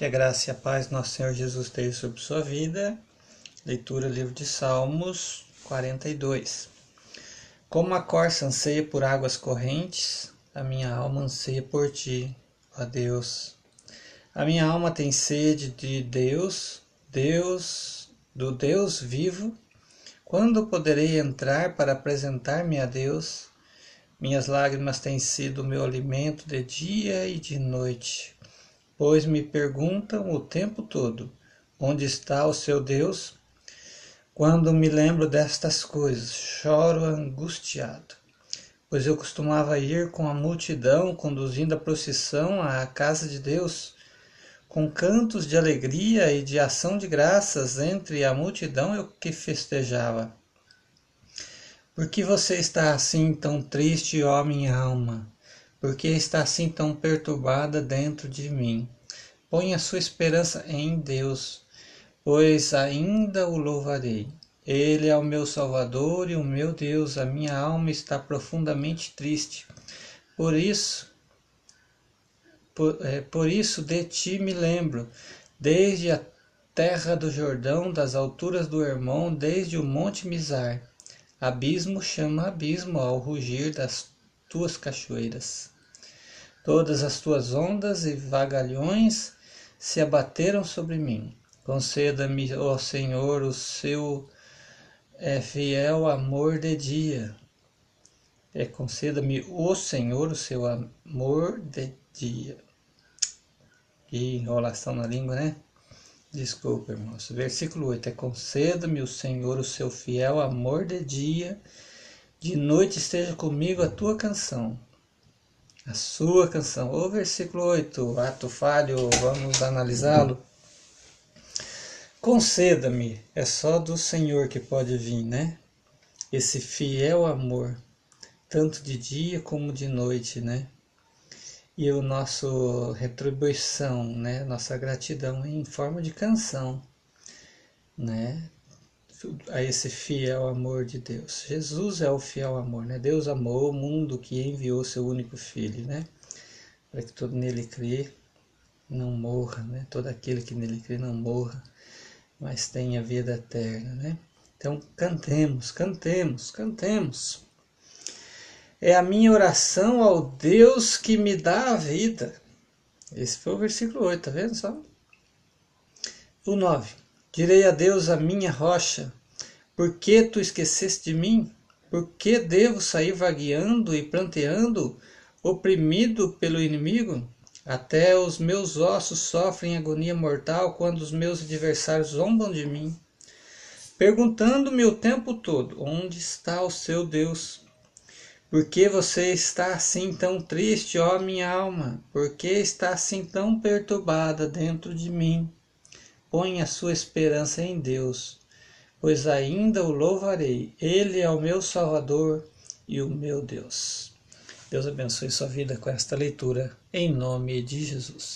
Que a graça e a paz nosso Senhor Jesus esteja sobre sua vida. Leitura livro de Salmos 42. Como a corça anseia por águas correntes, a minha alma anseia por ti, ó Deus. A minha alma tem sede de Deus, Deus, do Deus vivo. Quando poderei entrar para apresentar-me a Deus? Minhas lágrimas têm sido meu alimento de dia e de noite pois me perguntam o tempo todo: onde está o seu Deus? Quando me lembro destas coisas, choro angustiado, pois eu costumava ir com a multidão conduzindo a procissão à casa de Deus, com cantos de alegria e de ação de graças entre a multidão eu que festejava. Por que você está assim tão triste, ó minha alma? Por que está assim tão perturbada dentro de mim? Põe a sua esperança em Deus, pois ainda o louvarei. Ele é o meu Salvador e o meu Deus, a minha alma está profundamente triste. Por isso, por, é, por isso de ti me lembro, desde a terra do Jordão, das alturas do Hermon, desde o monte Mizar. Abismo chama abismo ao rugir das tuas cachoeiras. Todas as tuas ondas e vagalhões se abateram sobre mim. Conceda-me, ó Senhor, o seu é, fiel amor de dia. É, conceda-me, ó Senhor, o seu amor de dia. Que enrolação na língua, né? Desculpa, irmãos. Versículo 8 é: Conceda-me, o Senhor, o seu fiel amor de dia. De noite esteja comigo a tua canção a sua canção. O versículo 8, ato falho, vamos analisá-lo. Conceda-me, é só do Senhor que pode vir, né? Esse fiel amor, tanto de dia como de noite, né? E o nosso retribuição, né? Nossa gratidão em forma de canção, né? A esse fiel amor de Deus. Jesus é o fiel amor, né? Deus amou o mundo que enviou seu único filho, né? Para que todo nele crê não morra, né? Todo aquele que nele crê não morra, mas tenha vida eterna, né? Então cantemos, cantemos, cantemos. É a minha oração ao Deus que me dá a vida. Esse foi o versículo 8, tá vendo só? O 9. Direi a Deus a minha rocha, por que tu esqueceste de mim? Por que devo sair vagueando e planteando, oprimido pelo inimigo? Até os meus ossos sofrem agonia mortal quando os meus adversários zombam de mim, perguntando-me o tempo todo: onde está o seu Deus? Por que você está assim tão triste, ó minha alma? Por que está assim tão perturbada dentro de mim? Põe a sua esperança em Deus, pois ainda o louvarei. Ele é o meu Salvador e o meu Deus. Deus abençoe sua vida com esta leitura, em nome de Jesus.